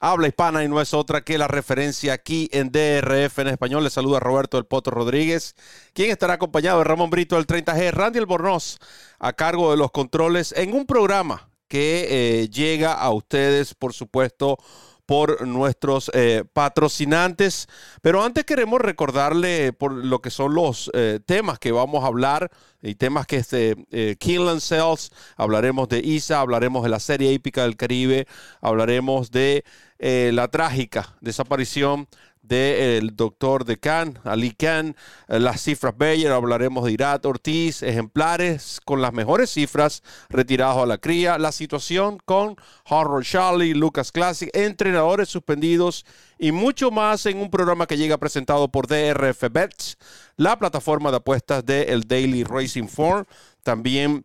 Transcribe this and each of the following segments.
habla hispana y no es otra que la referencia aquí en DRF en español. Les saluda Roberto del Poto Rodríguez, quien estará acompañado de Ramón Brito del 30G, Randy Albornoz a cargo de los controles en un programa que eh, llega a ustedes, por supuesto, por nuestros eh, patrocinantes. Pero antes queremos recordarle por lo que son los eh, temas que vamos a hablar y temas que es de eh, Cells, hablaremos de ISA, hablaremos de la serie épica del Caribe, hablaremos de la trágica desaparición del doctor de Khan, Ali Khan, eh, las cifras Bayer, hablaremos de Irat Ortiz, ejemplares con las mejores cifras retirados a la cría, la situación con Harold Charlie, Lucas Classic, entrenadores suspendidos y mucho más en un programa que llega presentado por DRF Bets, la plataforma de apuestas de el Daily Racing Form, también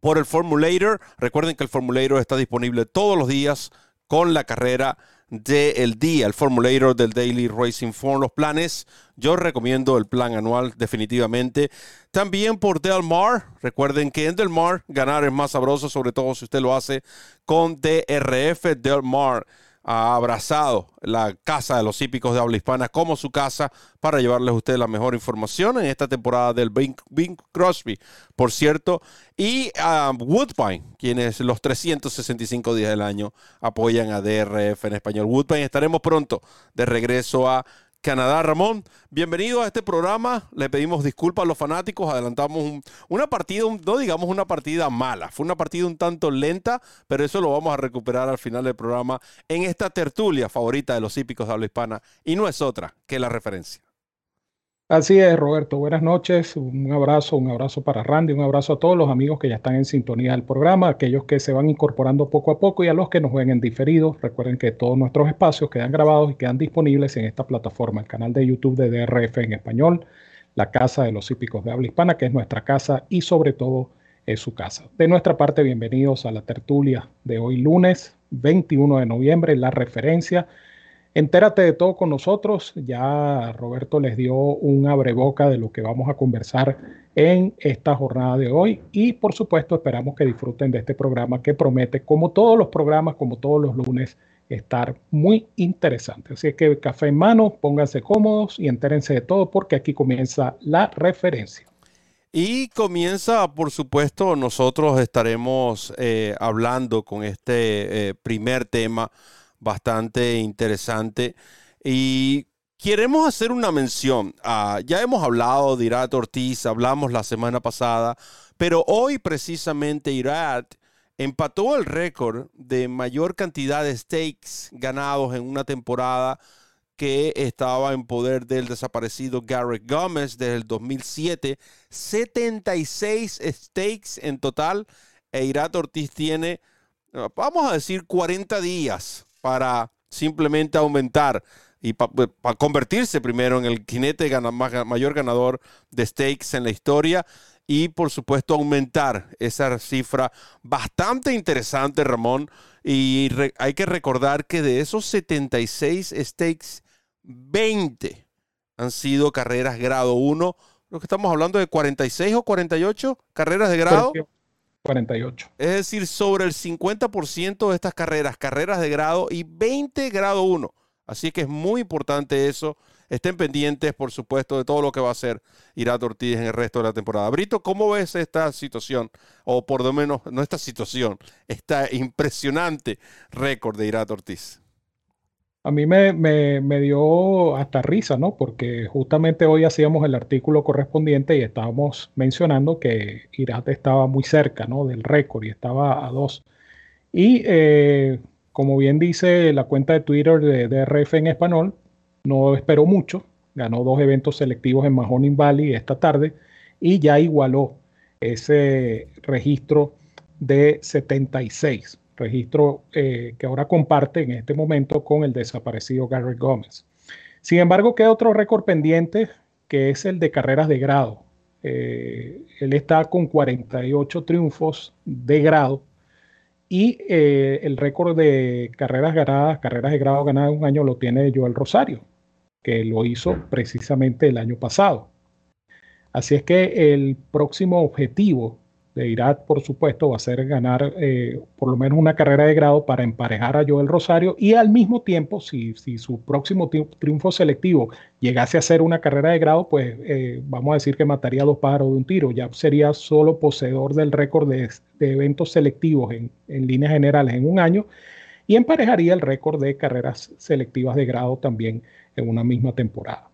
por el Formulator. Recuerden que el Formulator está disponible todos los días con la carrera del día, el formulator del Daily Racing Form. Los planes, yo recomiendo el plan anual definitivamente. También por Del Mar, recuerden que en Del Mar ganar es más sabroso, sobre todo si usted lo hace con DRF Del Mar ha abrazado la casa de los hípicos de habla hispana como su casa para llevarles a ustedes la mejor información en esta temporada del Bing, Crosby, por cierto, y a Woodbine, quienes los 365 días del año apoyan a DRF en español. Woodbine, estaremos pronto de regreso a Canadá. Ramón, bienvenido a este programa. Le pedimos disculpas a los fanáticos. Adelantamos una partida, no digamos una partida mala. Fue una partida un tanto lenta, pero eso lo vamos a recuperar al final del programa en esta tertulia favorita de los hípicos de habla hispana. Y no es otra que la referencia. Así es, Roberto. Buenas noches. Un abrazo, un abrazo para Randy, un abrazo a todos los amigos que ya están en sintonía del programa, aquellos que se van incorporando poco a poco y a los que nos ven en diferido. Recuerden que todos nuestros espacios quedan grabados y quedan disponibles en esta plataforma, el canal de YouTube de DRF en español, la Casa de los Hípicos de Habla Hispana, que es nuestra casa y sobre todo es su casa. De nuestra parte, bienvenidos a la tertulia de hoy lunes 21 de noviembre, la referencia Entérate de todo con nosotros. Ya Roberto les dio un abreboca de lo que vamos a conversar en esta jornada de hoy. Y por supuesto esperamos que disfruten de este programa que promete, como todos los programas, como todos los lunes, estar muy interesante. Así que café en mano, pónganse cómodos y entérense de todo porque aquí comienza la referencia. Y comienza, por supuesto, nosotros estaremos eh, hablando con este eh, primer tema bastante interesante. Y queremos hacer una mención. ya hemos hablado de Irat Ortiz, hablamos la semana pasada, pero hoy precisamente Irat empató el récord de mayor cantidad de stakes ganados en una temporada que estaba en poder del desaparecido Garrett Gómez desde el 2007. 76 stakes en total. E Irat Ortiz tiene, vamos a decir, 40 días para simplemente aumentar y para convertirse primero en el jinete mayor ganador de stakes en la historia y por supuesto aumentar esa cifra bastante interesante, Ramón. Y hay que recordar que de esos 76 stakes, 20 han sido carreras grado 1. Lo que estamos hablando de 46 o 48 carreras de grado. 48. Es decir, sobre el 50% de estas carreras, carreras de grado y 20 grado 1. Así que es muy importante eso. Estén pendientes, por supuesto, de todo lo que va a hacer Irat Ortiz en el resto de la temporada. Brito, ¿cómo ves esta situación? O por lo menos, no esta situación, esta impresionante récord de Irat Ortiz. A mí me, me, dio hasta risa, ¿no? Porque justamente hoy hacíamos el artículo correspondiente y estábamos mencionando que Irat estaba muy cerca, ¿no? Del récord y estaba a dos. Y eh, como bien dice la cuenta de Twitter de DRF en español, no esperó mucho, ganó dos eventos selectivos en Mahoning Valley esta tarde y ya igualó ese registro de 76. Registro que ahora comparte en este momento con el desaparecido Gary Gómez. Sin embargo, queda otro récord pendiente que es el de carreras de grado. él está con 48 triunfos de grado y el récord de carreras ganadas, carreras de grado ganadas un año lo tiene Joel Rosario, que lo hizo precisamente el año pasado. Así es que el próximo objetivo de Irak, por supuesto, va a ser ganar eh, por lo menos una carrera de grado para emparejar a Joel Rosario y al mismo tiempo, si, si su próximo triunfo selectivo llegase a ser una carrera de grado, pues eh, vamos a decir que mataría dos pájaros de un tiro. Ya sería solo poseedor del récord de, de, eventos selectivos en, en líneas generales en un año y emparejaría el récord de carreras selectivas de grado también en una misma temporada.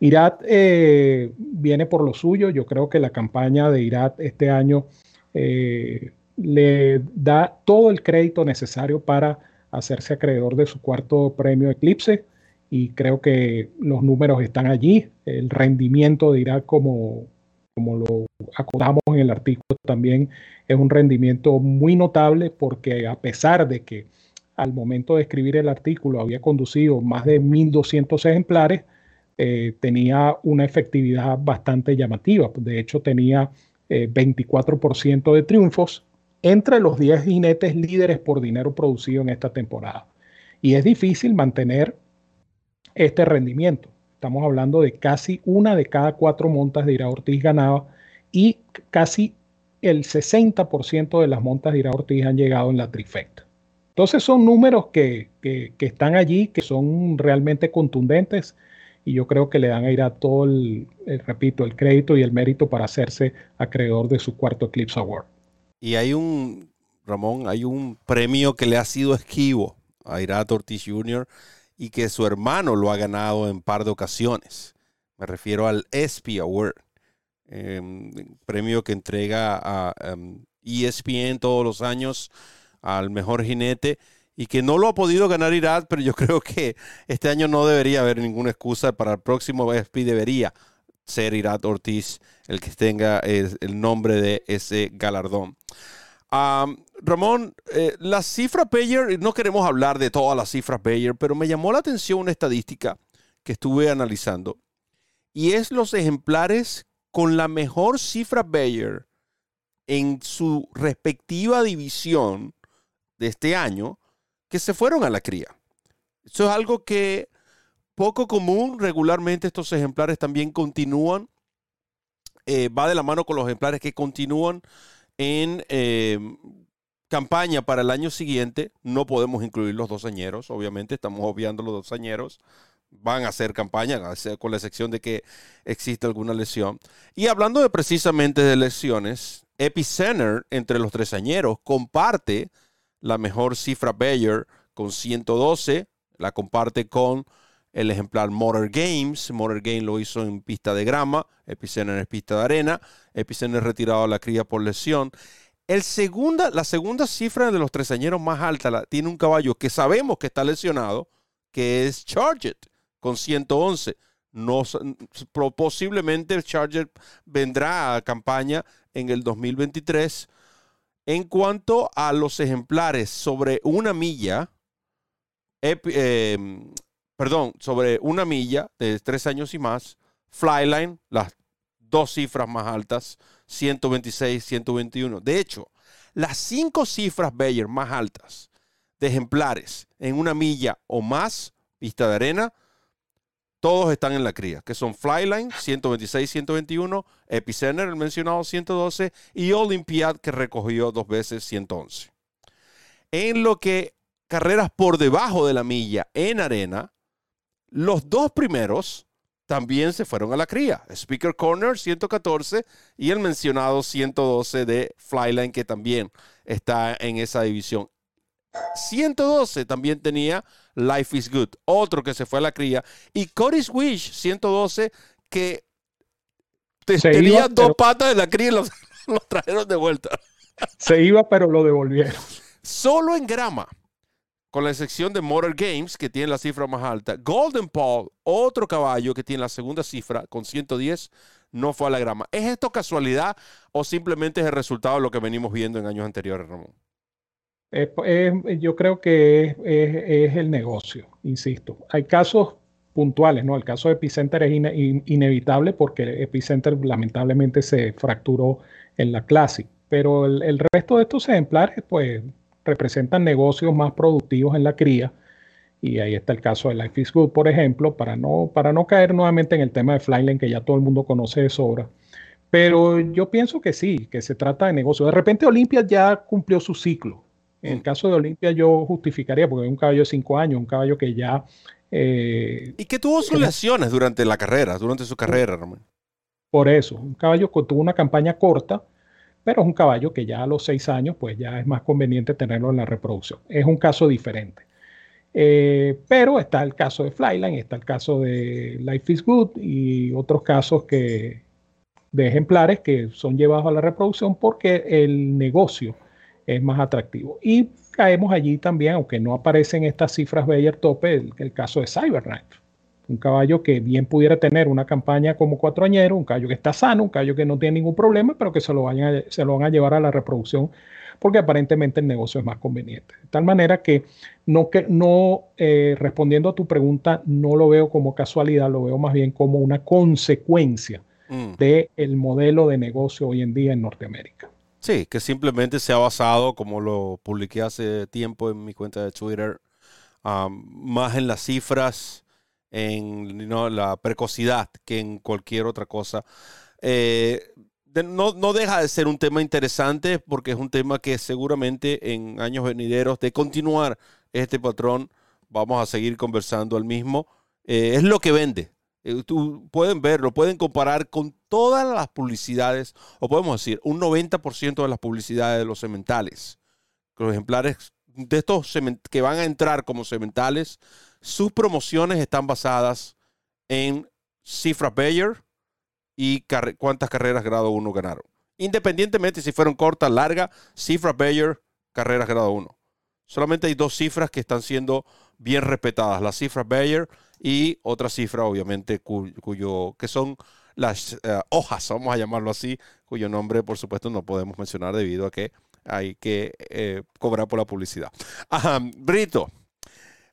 Irat eh, viene por lo suyo. Yo creo que la campaña de Irat este año eh, le da todo el crédito necesario para hacerse acreedor de su cuarto premio Eclipse y creo que los números están allí. El rendimiento de Irat, como, como lo acordamos en el artículo, también es un rendimiento muy notable porque a pesar de que al momento de escribir el artículo había conducido más de 1.200 ejemplares, eh, tenía una efectividad bastante llamativa. De hecho, tenía 24% eh, de triunfos entre los 10 jinetes líderes por dinero producido en esta temporada. Y es difícil mantener este rendimiento. Estamos hablando de casi una de cada cuatro montas de Ira Ortiz ganaba y casi el 60% de las montas de Ira Ortiz han llegado en la trifecta. Entonces son números que, que, están allí, que son realmente contundentes y yo creo que le dan a ir a todo el, repito, el crédito y el mérito para hacerse acreedor de su cuarto Eclipse Award. Y hay un, Ramón, hay un premio que le ha sido esquivo a Irat Ortiz Jr. y que su hermano lo ha ganado en par de ocasiones. Me refiero al ESPY Award, em, premio que entrega a ESPN em, todos los años al mejor jinete y que no lo ha podido ganar Irat, pero yo creo que este año no debería haber ninguna excusa para el próximo SP debería ser Irat Ortiz el que tenga el, nombre de ese galardón. Ramón, eh, la cifra Payer, no queremos hablar de todas las cifras Payer, pero me llamó la atención una estadística que estuve analizando y es los ejemplares con la mejor cifra Bayer en su respectiva división de este año que se fueron a la cría. Eso es algo que poco común. Regularmente estos ejemplares también continúan. Eh, va de la mano con los ejemplares que continúan en eh, campaña para el año siguiente. No podemos incluir los dosañeros, obviamente, estamos obviando los dosañeros. Van a hacer campaña, con la excepción de que existe alguna lesión. Y hablando de precisamente de lesiones, Epicenter entre los tresañeros comparte la mejor cifra Bayer con 112. La comparte con el ejemplar Motor Games. Motor Games lo hizo en pista de grama, Epicenter en pista de arena. Epicenter retirado a la cría por lesión. El segunda, la segunda cifra de los tresañeros más alta la, tiene un caballo que sabemos que está lesionado, que es Charget, con 111. No, posiblemente el Charger vendrá a campaña en el 2023 en cuanto a los ejemplares sobre una milla, em, perdón, sobre una milla de tres años y más, Flyline, las dos cifras más altas, 126, 121. De hecho, las cinco cifras Bayer más altas de ejemplares en una milla o más, pista de arena, todos están en la cría, que son Flyline 126, 121, Epicenter, el mencionado 112, y Olympiad, que recogió dos veces 111. En lo que carreras por debajo de la milla en arena, los dos primeros también se fueron a la cría. Speaker Corner 114 y el mencionado 112 de Flyline, que también está en esa división. 112 también tenía Life is Good, otro que se fue a la cría. Y Cody's Wish 112 que tenía dos patas de la cría y los, trajeron de vuelta. Se iba, pero lo devolvieron. Solo en grama, con la excepción de Motor Games, que tiene la cifra más alta. Golden Paul, otro caballo que tiene la segunda cifra, con 110, no fue a la grama. ¿Es esto casualidad o simplemente es el resultado de lo que venimos viendo en años anteriores, Ramón? Yo creo que es, el negocio, insisto. Hay casos puntuales, ¿no? El caso de Epicenter es inevitable porque Epicenter lamentablemente se fracturó en la Classic, pero el, resto de estos ejemplares, pues, representan negocios más productivos en la cría. Y ahí está el caso de Life is Good, por ejemplo, para no, para no caer nuevamente en el tema de Flyline, que ya todo el mundo conoce de sobra. Pero yo pienso que sí, que se trata de negocio. De repente Olimpia ya cumplió su ciclo. En el caso de Olimpia yo justificaría, porque es un caballo de cinco años, un caballo que ya... Eh, y que tuvo sus lesiones durante la carrera, durante su carrera, Ramón. Por eso, un caballo que tuvo una campaña corta, pero es un caballo que ya a los seis años, pues ya es más conveniente tenerlo en la reproducción. Es un caso diferente. Eh, pero está el caso de Flyline, está el caso de Life is Good y otros casos que, de ejemplares que son llevados a la reproducción porque el negocio es más atractivo. Y caemos allí también, aunque no aparecen estas cifras Bayer tope, el, el caso de Cyberknife. Un caballo que bien pudiera tener una campaña como cuatroañero, un caballo que está sano, un caballo que no tiene ningún problema, pero que se lo, vayan se lo van a llevar a la reproducción porque aparentemente el negocio es más conveniente. De tal manera que no, que, no eh, respondiendo a tu pregunta, no lo veo como casualidad, lo veo más bien como una consecuencia Mm. del el modelo de negocio hoy en día en Norteamérica. Sí, que simplemente se ha basado, como lo publiqué hace tiempo en mi cuenta de Twitter, más en las cifras, en la precocidad que en cualquier otra cosa. Eh, no, no, deja de ser un tema interesante porque es un tema que seguramente en años venideros de continuar este patrón vamos a seguir conversando al mismo. Eh, es lo que vende, eh, tú, pueden verlo, pueden comparar con todas las publicidades, o podemos decir, un 90% de las publicidades de los sementales. Los ejemplares de estos que van a entrar como sementales, sus promociones están basadas en cifras Bayer y cuántas carreras grado 1 ganaron. Independientemente si fueron cortas, largas, cifras Bayer, carreras grado 1. Solamente hay dos cifras que están siendo bien respetadas. Las cifras Bayer y otra cifra, obviamente, cuyo, que son las eh, hojas, vamos a llamarlo así, cuyo nombre, por supuesto, no podemos mencionar debido a que hay que eh, cobrar por la publicidad. Brito,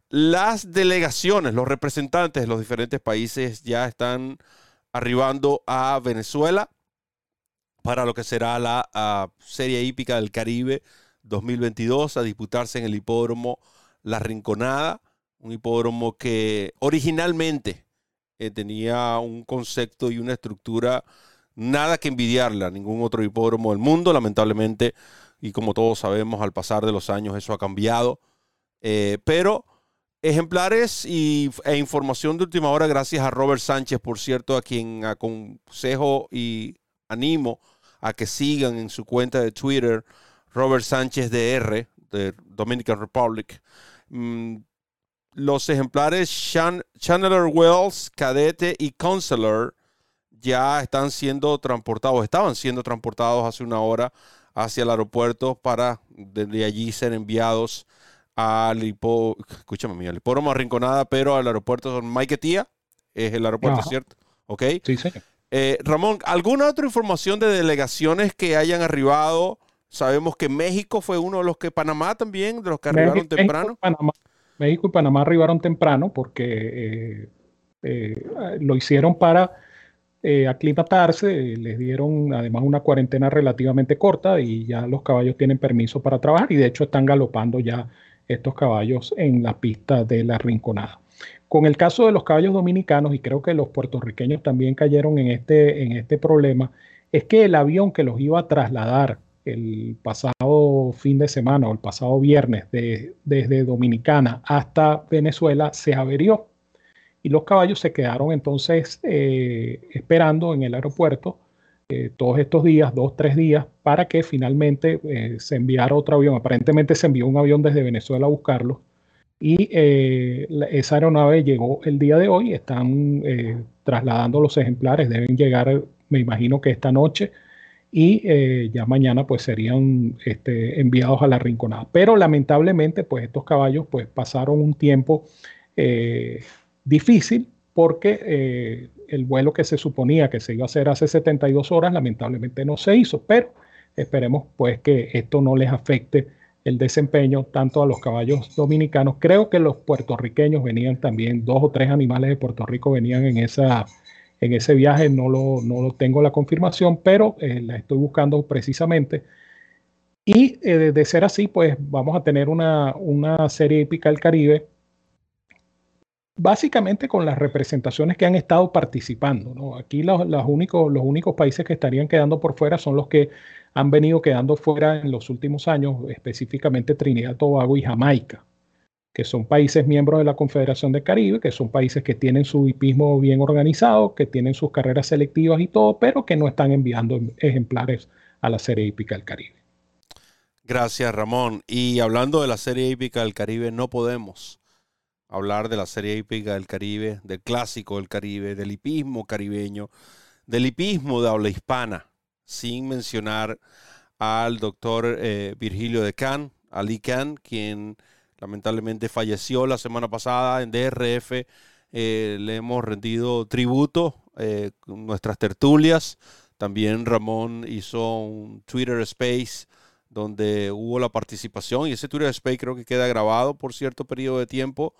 las delegaciones, los representantes de los diferentes países ya están arribando a Venezuela para lo que será la ah, Serie Hípica del Caribe 2022 a disputarse en el hipódromo La Rinconada un hipódromo que originalmente eh, tenía un concepto y una estructura nada que envidiarle a ningún otro hipódromo del mundo, lamentablemente, y como todos sabemos, al pasar de los años eso ha cambiado. Eh, pero ejemplares y, e información de última hora, gracias a Robert Sánchez, por cierto, a quien aconsejo y animo a que sigan en su cuenta de Twitter, Robert Sánchez DR, de Dominican Republic. Mm, los ejemplares Chandler Wells, Cadete y Counselor ya están siendo transportados, estaban siendo transportados hace una hora hacia el aeropuerto para desde allí ser enviados al escúchame, al hipódromo Arrinconada, pero al aeropuerto son Maiquetía, es el aeropuerto, ¿cierto? ¿Ok? Sí, sí. Eh, Ramón, ¿alguna otra información de delegaciones que hayan arribado? Sabemos que México fue uno de los que, Panamá también, de los que arribaron temprano. México y Panamá arribaron temprano porque eh, eh, lo hicieron para eh, aclimatarse, les dieron además una cuarentena relativamente corta y ya los caballos tienen permiso para trabajar y de hecho están galopando ya estos caballos en la pista de la Rinconada. Con el caso de los caballos dominicanos, y creo que los puertorriqueños también cayeron en este, en este problema, es que el avión que los iba a trasladar el pasado fin de semana o el pasado viernes desde Dominicana hasta Venezuela se averió y los caballos se quedaron entonces eh, esperando en el aeropuerto eh, todos estos días, dos, tres días, para que finalmente eh, se enviara otro avión. Aparentemente se envió un avión desde Venezuela a buscarlos y esa aeronave llegó el día de hoy, están trasladando los ejemplares, deben llegar, me imagino que esta noche y eh, ya mañana pues serían este, enviados a la rinconada. Pero lamentablemente pues estos caballos pues pasaron un tiempo eh, difícil porque eh, el vuelo que se suponía que se iba a hacer hace 72 horas lamentablemente no se hizo, pero esperemos pues que esto no les afecte el desempeño tanto a los caballos dominicanos. Creo que los puertorriqueños venían también, dos o tres animales de Puerto Rico venían en, esa, en ese viaje, no lo, no lo tengo la confirmación, pero eh, la estoy buscando precisamente. Y eh, de ser así, pues vamos a tener una, una serie épica del Caribe, básicamente con las representaciones que han estado participando. Aquí los, los, únicos, los únicos países que estarían quedando por fuera son los que han venido quedando fuera en los últimos años, específicamente Trinidad, Tobago y Jamaica, que son países miembros de la Confederación del Caribe, que son países que tienen su hipismo bien organizado, que tienen sus carreras selectivas y todo, pero que no están enviando ejemplares a la Serie Hípica del Caribe. Gracias, Ramón. Y hablando de la Serie Hípica del Caribe, no podemos hablar de la Serie Hípica del Caribe, del clásico del Caribe, del hipismo caribeño, del hipismo de habla hispana sin mencionar al doctor eh, Virgilio de Can, Ali Can, quien lamentablemente falleció la semana pasada en DRF. Eh, le hemos rendido tributo eh, con nuestras tertulias. También Ramón hizo un Twitter Space donde hubo la participación y ese Twitter Space creo que queda grabado por cierto periodo de tiempo.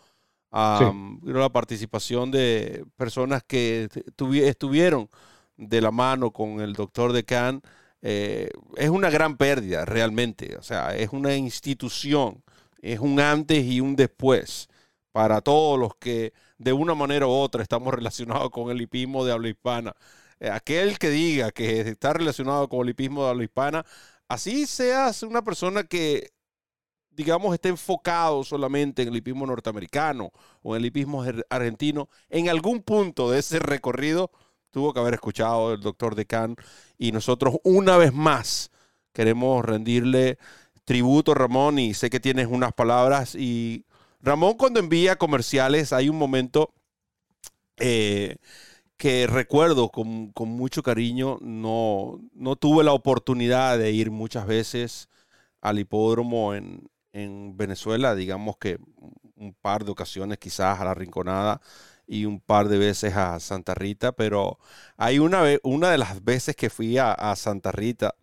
La participación de personas que estuvieron de la mano con el doctor de Can, eh, es una gran pérdida realmente. O sea, es una institución, es un antes y un después para todos los que de una manera u otra estamos relacionados con el hipismo de habla hispana. Eh, aquel que diga que está relacionado con el hipismo de habla hispana, así seas una persona que digamos, esté enfocado solamente en el hipismo norteamericano o en el hipismo argentino, en algún punto de ese recorrido tuvo que haber escuchado el doctor Decan y nosotros una vez más queremos rendirle tributo, Ramón, y sé que tienes unas palabras. Y Ramón cuando envía comerciales hay un momento eh, que recuerdo con, mucho cariño, no, no, tuve la oportunidad de ir muchas veces al hipódromo en, en Venezuela, digamos que un par de ocasiones quizás a la Rinconada y un par de veces a Santa Rita, pero hay una, una de las veces que fui a, Santa Rita,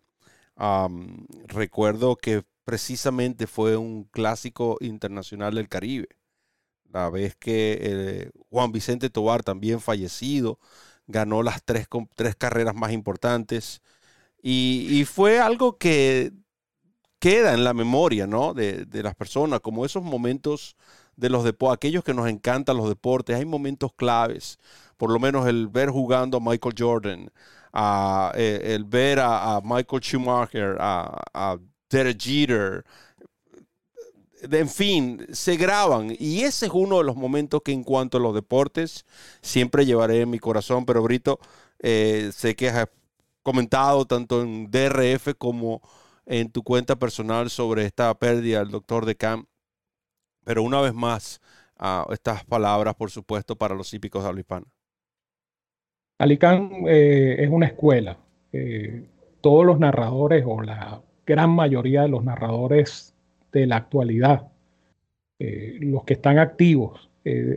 recuerdo que precisamente fue un clásico internacional del Caribe. La vez que eh, Juan Vicente Tobar, también fallecido, ganó las tres, tres carreras más importantes. Y, fue algo que queda en la memoria ¿no? de, de las personas, como esos momentos de los deportes, aquellos que nos encantan los deportes, hay momentos claves, por lo menos el ver jugando a Michael Jordan, eh, el ver a, Michael Schumacher, a, a Derek Jeter, en fin, se graban y ese es uno de los momentos que en cuanto a los deportes siempre llevaré en mi corazón, pero Brito, eh, sé que has comentado tanto en DRF como en tu cuenta personal sobre esta pérdida del doctor de Camp pero una vez más, uh, estas palabras, por supuesto, para los hípicos de habla. Alicán eh, es una escuela. Eh, todos los narradores o la gran mayoría de los narradores de la actualidad, eh, los que están activos,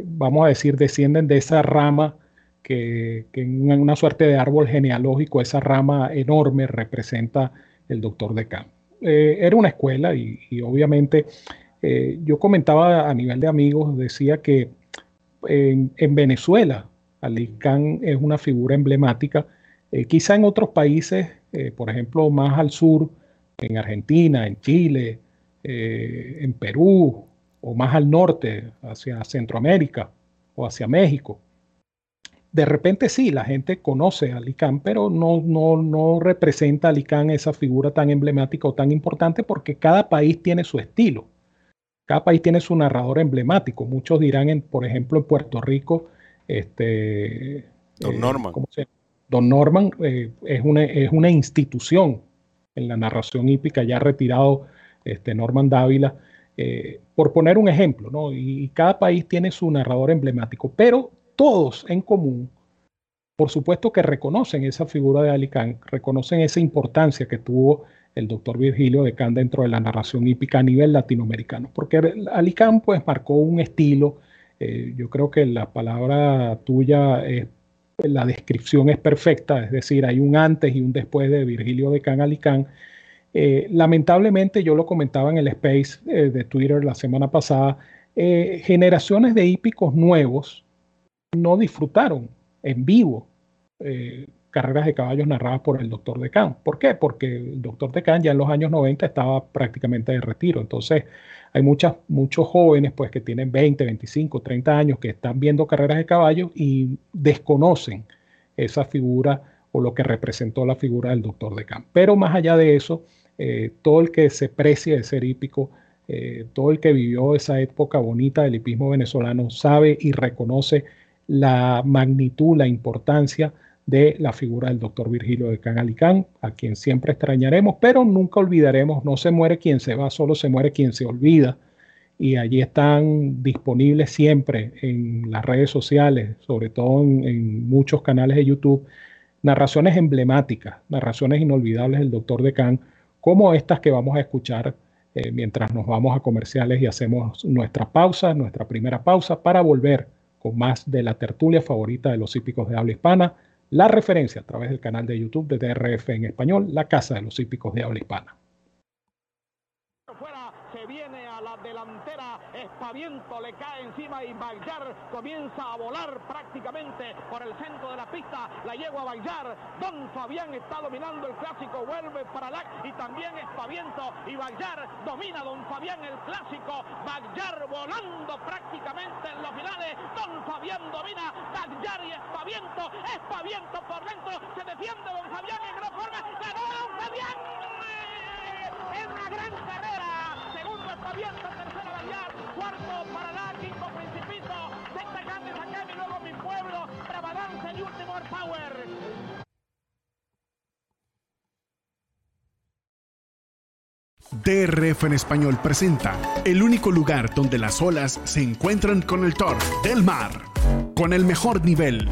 vamos a decir, descienden de esa rama que, en una suerte de árbol genealógico, esa rama enorme representa el doctor de Camp. era una escuela y, obviamente eh, yo comentaba a nivel de amigos, decía que en, Venezuela Ali Khan es una figura emblemática. Eh, quizá en otros países, eh, por ejemplo, más al sur, en Argentina, en Chile, en Perú, o más al norte, hacia Centroamérica o hacia México. De repente sí, la gente conoce a Khan, pero no, no, no representa a Khan esa figura tan emblemática o tan importante porque cada país tiene su estilo. Cada país tiene su narrador emblemático. Muchos dirán, en, por ejemplo, en Puerto Rico, este, Don eh, Norman. Don Norman eh, es, una, es una institución en la narración hípica, ya retirado este, Norman Dávila, eh, por poner un ejemplo, ¿no? Y, cada país tiene su narrador emblemático, pero todos en común, por supuesto que reconocen esa figura de Alicán, reconocen esa importancia que tuvo el doctor Virgilio de Can dentro de la narración hípica a nivel latinoamericano, porque Alicán pues marcó un estilo, eh, yo creo que la palabra tuya, es, la descripción es perfecta, es decir, hay un antes y un después de Virgilio de Can Alicán, Eh, lamentablemente, yo lo comentaba en el space eh, de Twitter la semana pasada, generaciones de hípicos nuevos no disfrutaron en vivo carreras de caballos narradas por el doctor Decán. ¿Por qué? Porque el doctor Decán ya en los años 90 estaba prácticamente de retiro. Entonces, hay muchas, muchos jóvenes pues, que tienen 20, 25, 30 años que están viendo carreras de caballos y desconocen esa figura o lo que representó la figura del doctor Decán. Pero más allá de eso, eh, todo el que se precie de ser hípico, eh, todo el que vivió esa época bonita del hipismo venezolano, sabe y reconoce la magnitud, la importancia de la figura del doctor Virgilio de Can a quien siempre extrañaremos, pero nunca olvidaremos, no se muere quien se va, solo se muere quien se olvida. Y allí están disponibles siempre en las redes sociales, sobre todo en, muchos canales de YouTube, narraciones emblemáticas, narraciones inolvidables del doctor Can, como estas que vamos a escuchar eh, mientras nos vamos a comerciales y hacemos nuestra pausa, nuestra primera pausa, para volver con más de la tertulia favorita de los hípicos de habla hispana, la referencia a través del canal de YouTube de DRF en español, la Casa de los Hípicos de Habla Hispana. Espaviento le cae encima y Bayar comienza a volar prácticamente por el centro de la pista. La yegua Bayar. Don Fabián está dominando el clásico. Vuelve para LAC y también Espaviento. Y Bayar domina Don Fabián el clásico. Bayar volando prácticamente en los finales. Don Fabián domina Bayar y Espaviento. Espaviento por dentro. Se defiende Don Fabián en gran forma. Ganó Don Fabián. Es una gran carrera. Segundo Espaviento, cuarto para la quinto Principito, sexta Candes Academy, luego mi pueblo, Bravadanza y último Power. DRF en español presenta el único lugar donde las olas se encuentran con el Thor del mar, con el mejor nivel,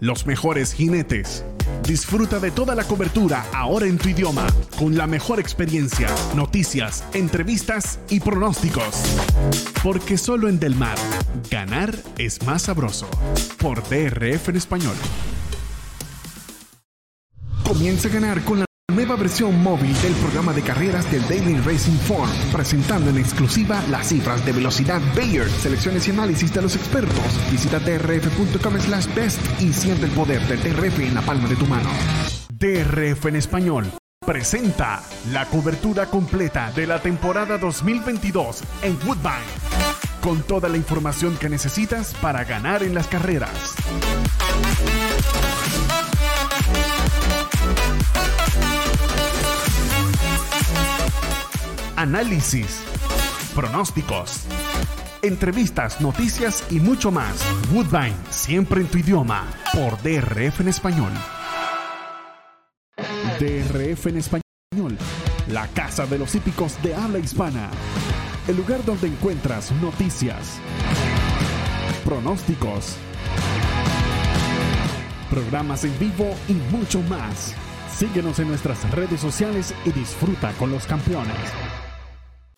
los mejores jinetes Disfruta de toda la cobertura ahora en tu idioma, con la mejor experiencia, noticias, entrevistas y pronósticos. Porque solo en Del Mar, ganar es más sabroso. Por DRF en español. Comienza a ganar con la nueva versión móvil del programa de carreras del Daily Racing Form, presentando en exclusiva las cifras de velocidad Bayer, selecciones y análisis de los expertos. Visita drf.com slash best y siente el poder del DRF en la palma de tu mano. DRF en español presenta la cobertura completa de la temporada 2022 en Woodbine, con toda la información que necesitas para ganar en las carreras. Análisis, pronósticos, entrevistas, noticias y mucho más. Woodbine, siempre en tu idioma, por DRF en español. DRF en español, la casa de los hípicos de habla hispana. El lugar donde encuentras noticias, pronósticos, programas en vivo y mucho más. Síguenos en nuestras redes sociales y disfruta con los campeones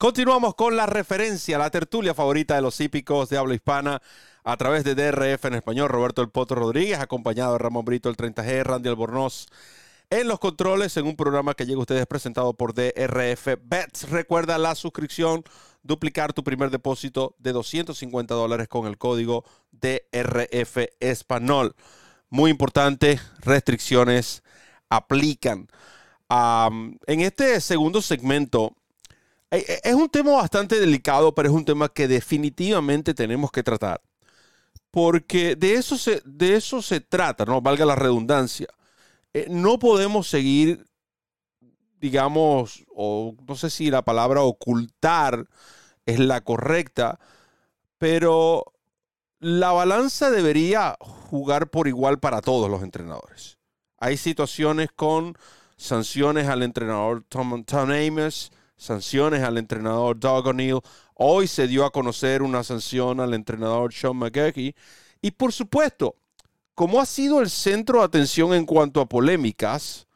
Continuamos con la referencia, la tertulia favorita de los hípicos de habla hispana a través de DRF en español. Roberto El Potro Rodríguez, acompañado de Ramón Brito, el 30G, Randy Albornoz en los controles en un programa que llega a ustedes presentado por DRF Bets. Recuerda la suscripción, duplicar tu primer depósito de 250 dólares con el código DRF Español. Muy importante, restricciones aplican. en este segundo segmento es un tema bastante delicado, pero es un tema que definitivamente tenemos que tratar. Porque de eso se, de eso se trata, no valga la redundancia. Eh, no podemos seguir, digamos, o no sé si la palabra ocultar es la correcta, pero la balanza debería jugar por igual para todos los entrenadores. Hay situaciones con sanciones al entrenador Tom, Tom Amos, sanciones al entrenador Doug O'Neill. Hoy se dio a conocer una sanción al entrenador Sean McGahee. Y por supuesto, como ha sido el centro de atención en cuanto a polémicas,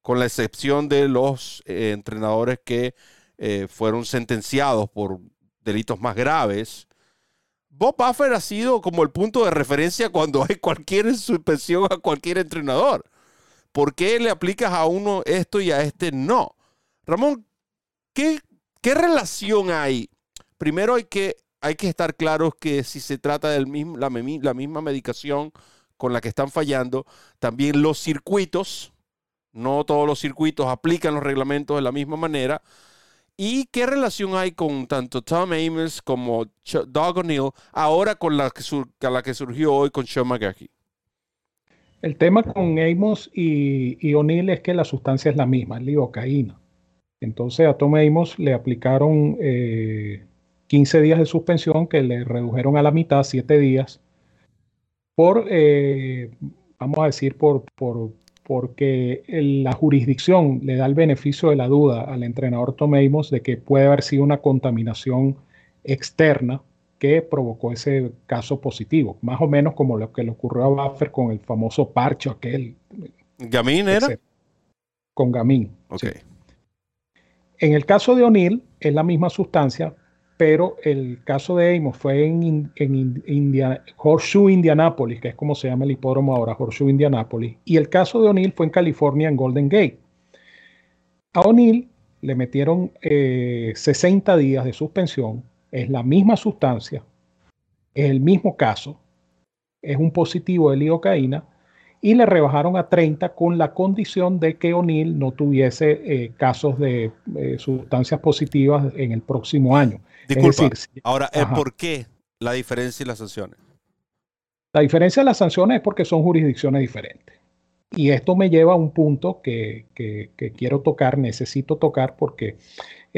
con la excepción de los eh, entrenadores que eh, fueron sentenciados por delitos más graves, Bob Buffer ha sido como el punto de referencia cuando hay cualquier suspensión a cualquier entrenador. ¿Por qué le aplicas a uno esto y a este no? Ramón, ¿qué, relación hay? Primero hay que, hay que estar claros que si se trata de la, la misma medicación con la que están fallando, también los circuitos, no todos los circuitos aplican los reglamentos de la misma manera. ¿Y qué relación hay con tanto Tom Amos como Doug O'Neill ahora con la que, surgió hoy con Sean McGahee? El tema con Amos y, O'Neill es que la sustancia es la misma, lidocaína. Entonces a Tom Amos le aplicaron 15 eh, días de suspensión que le redujeron a la mitad, 7 días, por, eh, vamos a decir, por, por, porque la jurisdicción le da el beneficio de la duda al entrenador Tom Amos de que puede haber sido una contaminación externa que provocó ese caso positivo, más o menos como lo que le ocurrió a Buffer con el famoso parcho aquel. ¿Gamín era? Con gamín. En el caso de O'Neill es la misma sustancia, pero el caso de Amos fue en, en Horseshoe, Indianapolis, que es como se llama el hipódromo ahora, Horseshoe, Indianapolis, y el caso de O'Neill fue en California, en Golden Gate. A O'Neill le metieron 60 eh, días de suspensión es la misma sustancia, es el mismo caso, es un positivo de lidocaína y le rebajaron a 30 con la condición de que O'Neill no tuviese eh, casos de eh, sustancias positivas en el próximo año. Disculpa, ahora, eh, ¿por qué la diferencia y las sanciones? La diferencia de las sanciones es porque son jurisdicciones diferentes. Y esto me lleva a un punto que, que quiero tocar, necesito tocar, porque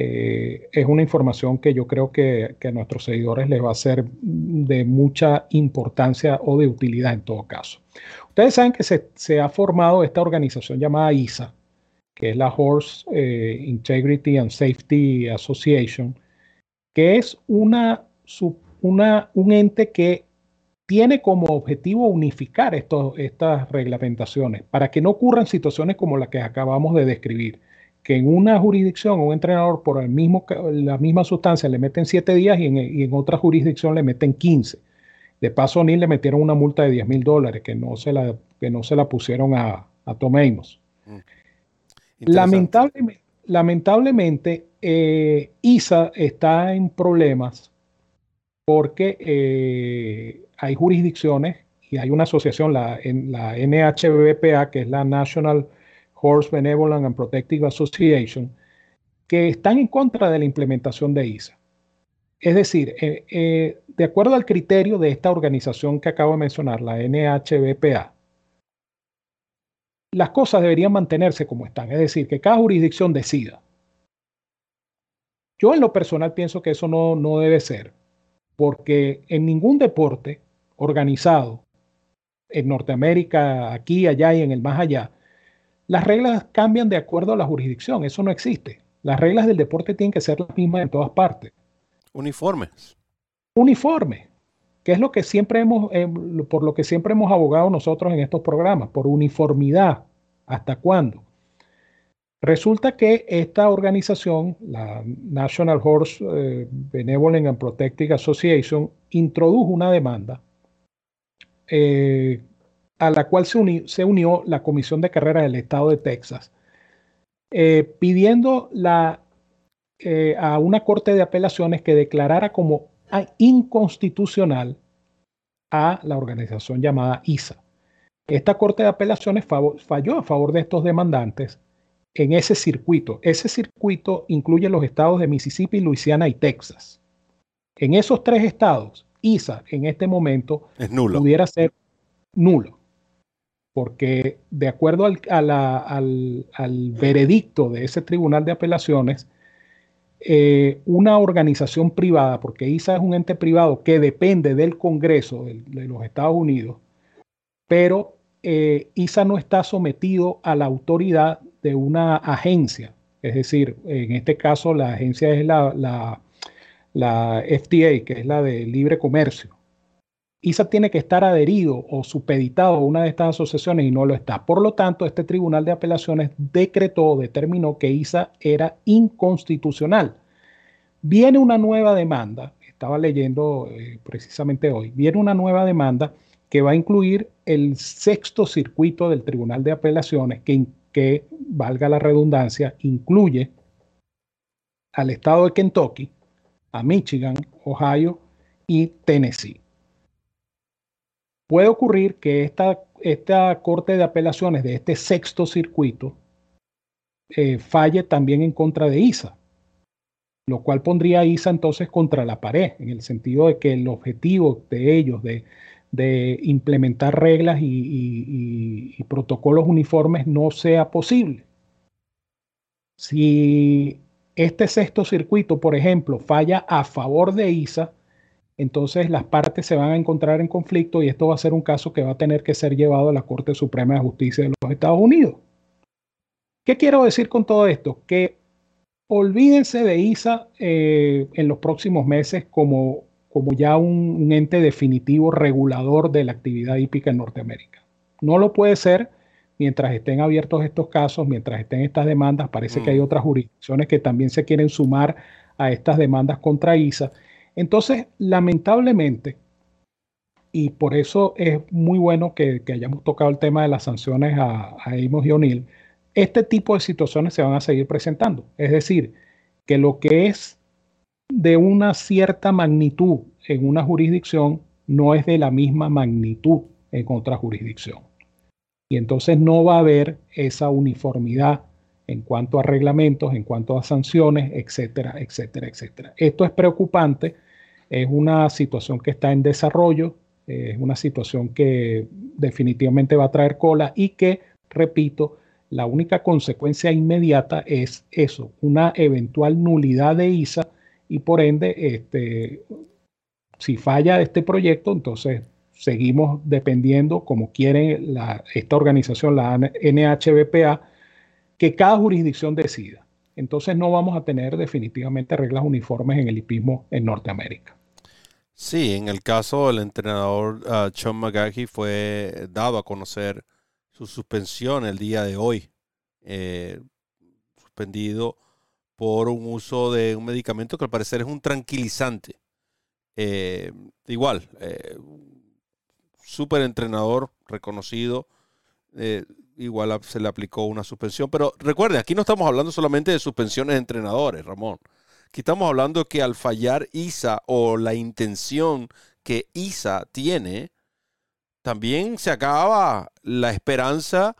eh, es una información que yo creo que, a nuestros seguidores les va a ser de mucha importancia o de utilidad en todo caso. Ustedes saben que se, ha formado esta organización llamada ISA, que es la Horse eh, Integrity and Safety Association, que es una, un ente que tiene como objetivo unificar estas reglamentaciones para que no ocurran situaciones como las que acabamos de describir que en una jurisdicción un entrenador por el mismo, la misma sustancia le meten 7 días y en, otra jurisdicción le meten 15. De paso, ni le metieron una multa de 10 mil dólares que no se la, que no se la pusieron a, a. Mm. Lamentablemente, lamentablemente eh, ISA está en problemas porque eh, hay jurisdicciones y hay una asociación, la, en, la NHBPA, que es la National Horse Benevolent and Protective Association, que están en contra de la implementación de ISA. Es decir, eh, eh, de acuerdo al criterio de esta organización que acabo de mencionar, la NHBPA, las cosas deberían mantenerse como están, es decir, que cada jurisdicción decida. Yo en lo personal pienso que eso no, no debe ser, porque en ningún deporte organizado, en Norteamérica, aquí, allá y en el más allá, las reglas cambian de acuerdo a la jurisdicción, eso no existe. Las reglas del deporte tienen que ser las mismas en todas partes. Uniformes. Uniforme, que es lo que siempre hemos, eh, por lo que siempre hemos abogado nosotros en estos programas, por uniformidad. ¿Hasta cuándo? Resulta que esta organización, la National Horse eh, Benevolent and Protecting Association, introdujo una demanda eh, a la cual se, unió la Comisión de Carreras del Estado de Texas, pidiendo la, eh, a una Corte de Apelaciones que declarara como inconstitucional a la organización llamada ISA. Esta Corte de Apelaciones falló a favor de estos demandantes en ese circuito. Ese circuito incluye los estados de Mississippi, Luisiana y Texas. En esos tres estados, ISA en este momento pudiera ser nulo porque de acuerdo al, veredicto de ese tribunal de apelaciones, eh, una organización privada, porque ISA es un ente privado que depende del Congreso de, los Estados Unidos, pero eh, ISA no está sometido a la autoridad de una agencia. Es decir, en este caso la agencia es la, la, la FDA, que es la de libre comercio. ISA tiene que estar adherido o supeditado a una de estas asociaciones y no lo está. Por lo tanto, este Tribunal de Apelaciones decretó determinó que ISA era inconstitucional. Viene una nueva demanda, estaba leyendo eh, precisamente hoy, viene una nueva demanda que va a incluir el sexto circuito del Tribunal de Apelaciones, que, que valga la redundancia, incluye al estado de Kentucky, a Michigan, Ohio y Tennessee. Puede ocurrir que esta, esta Corte de Apelaciones de este sexto circuito eh, falle también en contra de ISA, lo cual pondría a ISA entonces contra la pared, en el sentido de que el objetivo de ellos de, implementar reglas y, y, protocolos uniformes no sea posible. Si este sexto circuito, por ejemplo, falla a favor de ISA, entonces las partes se van a encontrar en conflicto y esto va a ser un caso que va a tener que ser llevado a la Corte Suprema de Justicia de los Estados Unidos. ¿Qué quiero decir con todo esto? Que olvídense de ISA eh, en los próximos meses como, como ya un, ente definitivo regulador de la actividad hípica en Norteamérica. No lo puede ser mientras estén abiertos estos casos, mientras estén estas demandas. Parece que hay mm. otras jurisdicciones que también se quieren sumar a estas demandas contra ISA entonces, lamentablemente, y por eso es muy bueno que, hayamos tocado el tema de las sanciones a, a Amos y O'Neill, este tipo de situaciones se van a seguir presentando. Es decir, que lo que es de una cierta magnitud en una jurisdicción no es de la misma magnitud en otra jurisdicción. Y entonces no va a haber esa uniformidad en cuanto a reglamentos, en cuanto a sanciones, etcétera, etcétera, etcétera. Esto es preocupante es una situación que está en desarrollo, es una situación que definitivamente va a traer cola y que, repito, la única consecuencia inmediata es eso, una eventual nulidad de ISA y por ende, este, si falla este proyecto, entonces seguimos dependiendo, como quiere esta organización, la NHBPA, que cada jurisdicción decida. Entonces no vamos a tener definitivamente reglas uniformes en el hipismo en Norteamérica. Sí, en el caso del entrenador uh, Sean fue dado a conocer su suspensión el día de hoy, eh, suspendido por un uso de un medicamento que al parecer es un tranquilizante. Eh, igual, eh, súper entrenador reconocido, eh, igual se le aplicó una suspensión, pero recuerden, aquí no estamos hablando solamente de suspensiones de entrenadores, Ramón. Aquí estamos hablando que al fallar ISA o la intención que ISA tiene, también se acaba la esperanza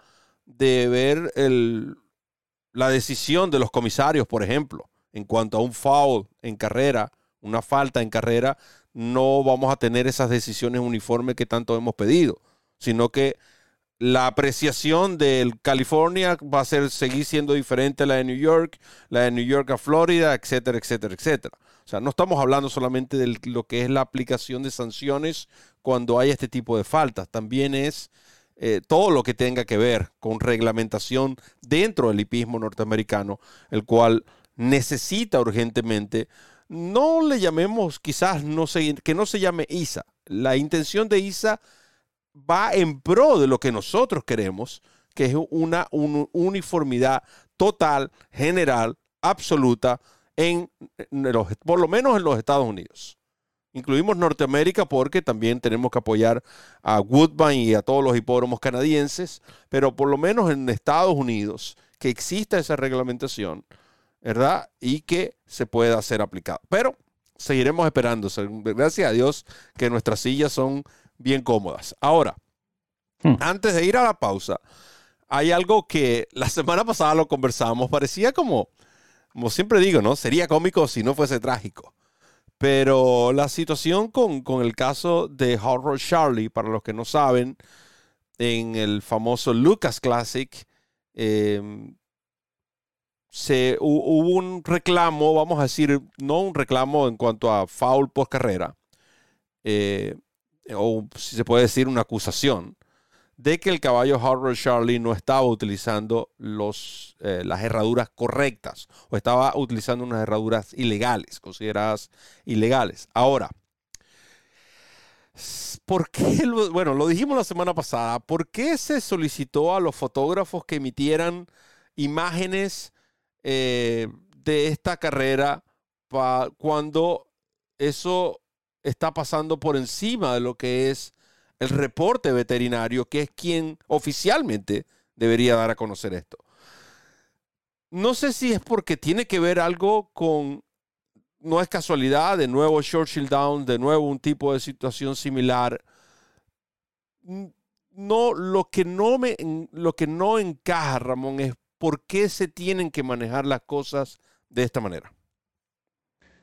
de ver la decisión de los comisarios, por ejemplo, en cuanto a un foul en carrera, una falta en carrera, no vamos a tener esas decisiones uniformes que tanto hemos pedido, sino que la apreciación del California va a ser, seguir siendo diferente a la de New York, la de New York a Florida, etcétera, etcétera, etcétera. O sea, no estamos hablando solamente de lo que es la aplicación de sanciones cuando hay este tipo de faltas, también es eh, todo lo que tenga que ver con reglamentación dentro del hipismo norteamericano, el cual necesita urgentemente, no le llamemos quizás, no que no se llame ISA. La intención de ISA va en pro de lo que nosotros queremos, que es una, uniformidad total, general, absoluta, en, los, por lo menos en los Estados Unidos. Incluimos Norteamérica porque también tenemos que apoyar a Woodbine y a todos los hipódromos canadienses, pero por lo menos en Estados Unidos que exista esa reglamentación, ¿verdad? Y que se pueda ser aplicado. Pero seguiremos esperando. Gracias a Dios que nuestras sillas son bien cómodas. Ahora, hmm. antes de ir a la pausa, hay algo que la semana pasada lo conversamos, parecía como, como siempre digo, ¿no? Sería cómico si no fuese trágico. Pero la situación con, el caso de Horror Charlie, para los que no saben, en el famoso Lucas Classic, em, se, hubo un reclamo, vamos a decir, no un reclamo en cuanto a foul post carrera, eh, o si se puede decir una acusación, de que el caballo Harvard Charlie no estaba utilizando los, eh, las herraduras correctas o estaba utilizando unas herraduras ilegales, consideradas ilegales. Ahora, ¿por qué? bueno, lo dijimos la semana pasada, ¿por qué se solicitó a los fotógrafos que emitieran imágenes eh, de esta carrera cuando eso está pasando por encima de lo que es el reporte veterinario, que es quien oficialmente debería dar a conocer esto. No sé si es porque tiene que ver algo con, no es casualidad, de nuevo Churchill Down, de nuevo un tipo de situación similar. No, lo que no me, lo que no encaja, Ramón, es por qué se tienen que manejar las cosas de esta manera.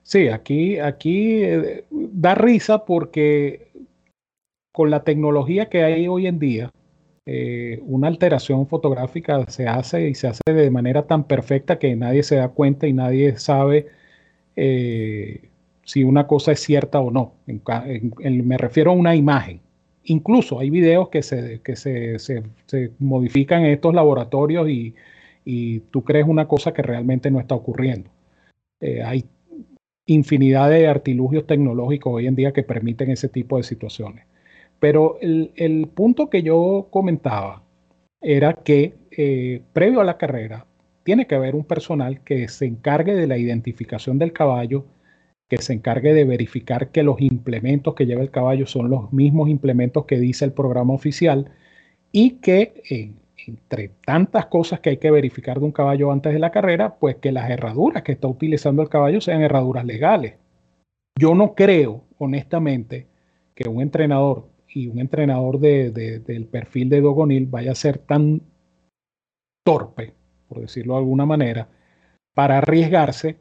Sí, aquí, aquí eh, da risa porque con la tecnología que hay hoy en día, eh, una alteración fotográfica se hace y se hace de manera tan perfecta que nadie se da cuenta y nadie sabe eh, si una cosa es cierta o no. me refiero a una imagen. Incluso hay videos que se, que se, modifican en estos laboratorios y, tú crees una cosa que realmente no está ocurriendo. Eh, hay infinidad de artilugios tecnológicos hoy en día que permiten ese tipo de situaciones. Pero el, punto que yo comentaba era que eh, previo a la carrera tiene que haber un personal que se encargue de la identificación del caballo, que se encargue de verificar que los implementos que lleva el caballo son los mismos implementos que dice el programa oficial y que entre tantas cosas que hay que verificar de un caballo antes de la carrera, pues que las herraduras que está utilizando el caballo sean herraduras legales. Yo no creo, honestamente, que un entrenador y un entrenador del perfil de Dogonil vaya a ser tan torpe, por decirlo de alguna manera, para arriesgarse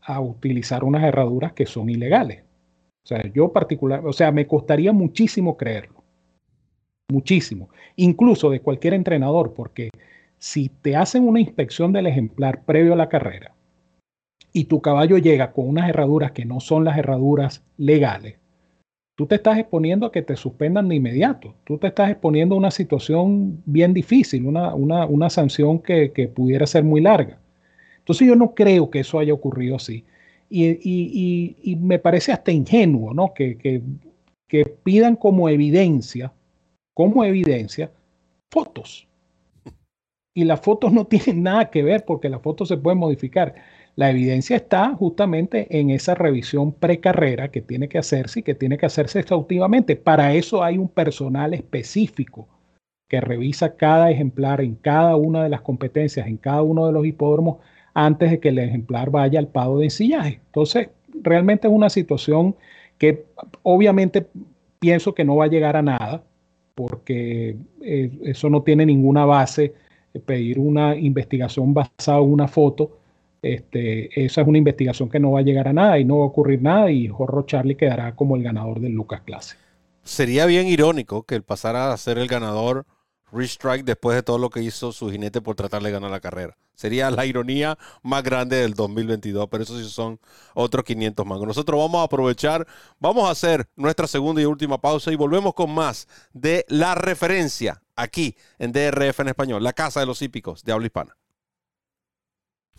a utilizar unas herraduras que son ilegales. O sea, yo particular, o sea, me costaría muchísimo creerlo. Muchísimo. Incluso de cualquier entrenador, porque si te hacen una inspección del ejemplar previo a la carrera y tu caballo llega con unas herraduras que no son las herraduras legales, tú te estás exponiendo a que te suspendan de inmediato. Tú te estás exponiendo a una situación bien difícil, una, una, sanción que, pudiera ser muy larga. Entonces yo no creo que eso haya ocurrido así. Y, me parece hasta ingenuo, ¿no? Que, que, pidan como evidencia, como evidencia, fotos. Y las fotos no tienen nada que ver porque las fotos se pueden modificar. La evidencia está justamente en esa revisión precarrera que tiene que hacerse y que tiene que hacerse exhaustivamente. Para eso hay un personal específico que revisa cada ejemplar en cada una de las competencias, en cada uno de los hipódromos, antes de que el ejemplar vaya al pago de ensillaje. Entonces, realmente es una situación que obviamente pienso que no va a llegar a nada, porque eh, eso no tiene ninguna base, pedir una investigación basada en una foto este, esa es una investigación que no va a llegar a nada y no va a ocurrir nada y Jorro Charlie quedará como el ganador del Lucas Clase. Sería bien irónico que él pasara a ser el ganador Strike después de todo lo que hizo su jinete por tratar de ganar la carrera. Sería la ironía más grande del 2022, pero eso sí son otros 500 más. Nosotros vamos a aprovechar, vamos a hacer nuestra segunda y última pausa y volvemos con más de la referencia aquí en DRF en español, la Casa de los Hípicos de habla hispana.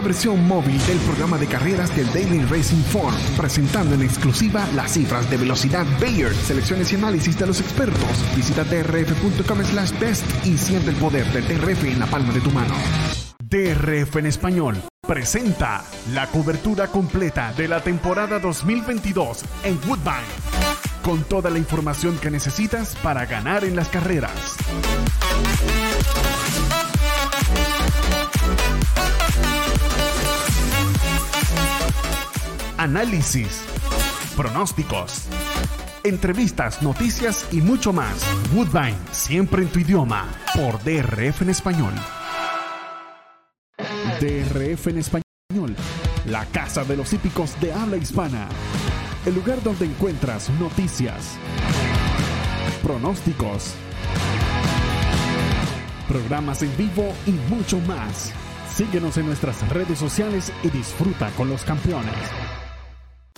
versión móvil del programa de carreras del Daily Racing Form, presentando en exclusiva las cifras de velocidad Bayer, selecciones y análisis de los expertos. Visita drf.com slash best y siente el poder de DRF en la palma de tu mano. DRF en español presenta la cobertura completa de la temporada 2022 en Woodbine, con toda la información que necesitas para ganar en las carreras. Análisis, pronósticos, entrevistas, noticias y mucho más. Woodbine, siempre en tu idioma, por DRF en español. DRF en español, la casa de los hípicos de habla hispana. El lugar donde encuentras noticias, pronósticos, programas en vivo y mucho más. Síguenos en nuestras redes sociales y disfruta con los campeones.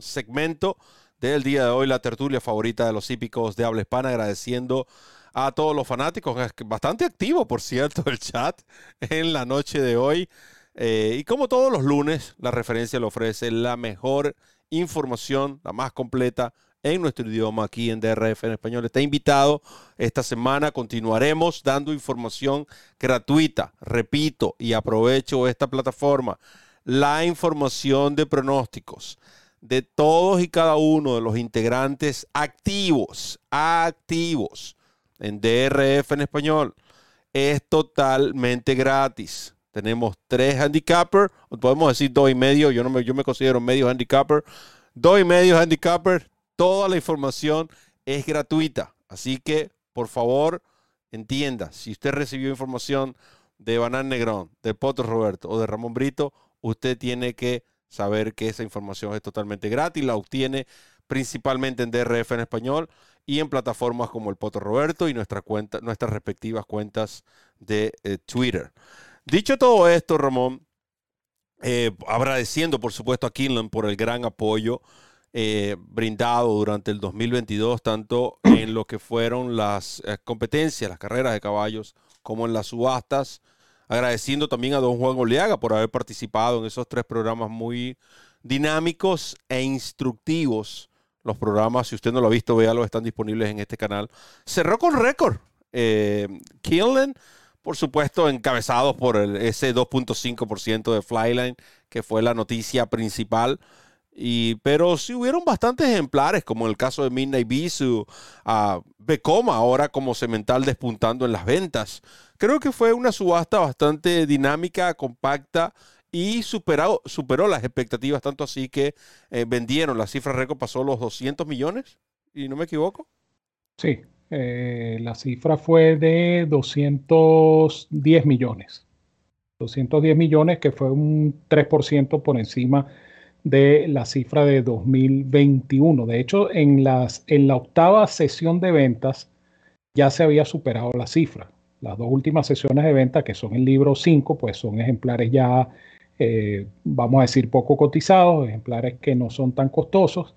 segmento del día de hoy, la tertulia favorita de los hípicos de habla hispana, agradeciendo a todos los fanáticos, bastante activo por cierto el chat en la noche de hoy. Eh, y como todos los lunes, la referencia le ofrece la mejor información, la más completa en nuestro idioma aquí en DRF en español. Está invitado. Esta semana continuaremos dando información gratuita. Repito y aprovecho esta plataforma. La información de pronósticos de todos y cada uno de los integrantes activos, activos en DRF en español, es totalmente gratis. Tenemos tres handicappers, podemos decir dos y medio, yo, no me, yo me considero medio handicapper. Dos y medio handicapper, Toda la información es gratuita. Así que, por favor, entienda, si usted recibió información de Banán Negrón, de Poto Roberto o de Ramón Brito, usted tiene que saber que esa información es totalmente gratis. La obtiene principalmente en DRF en español y en plataformas como el Poto Roberto y nuestra cuenta, nuestras respectivas cuentas de eh, Twitter. Dicho todo esto, Ramón, eh, agradeciendo por supuesto a Kinlan por el gran apoyo eh, brindado durante el 2022, tanto en lo que fueron las competencias, las carreras de caballos, como en las subastas. Agradeciendo también a don Juan Oleaga por haber participado en esos tres programas muy dinámicos e instructivos. Los programas, si usted no lo ha visto, véalo, están disponibles en este canal. Cerró con récord. Eh, por supuesto, encabezados por el, ese 2.5% de Flyline, que fue la noticia principal. Y, pero sí hubieron bastantes ejemplares, como en el caso de Midnight Bisu, a Becoma ahora como cemental despuntando en las ventas. Creo que fue una subasta bastante dinámica, compacta y superó, superó las expectativas, tanto así que eh, vendieron, la cifra récord pasó los 200 millones, y no me equivoco. Sí, eh, la cifra fue de 210 millones. 210 millones, que fue un 3% por encima de la cifra de 2021. De hecho, en, las, en la octava sesión de ventas ya se había superado la cifra. Las dos últimas sesiones de venta, que son el libro 5, pues son ejemplares ya, eh, vamos a decir, poco cotizados, ejemplares que no son tan costosos.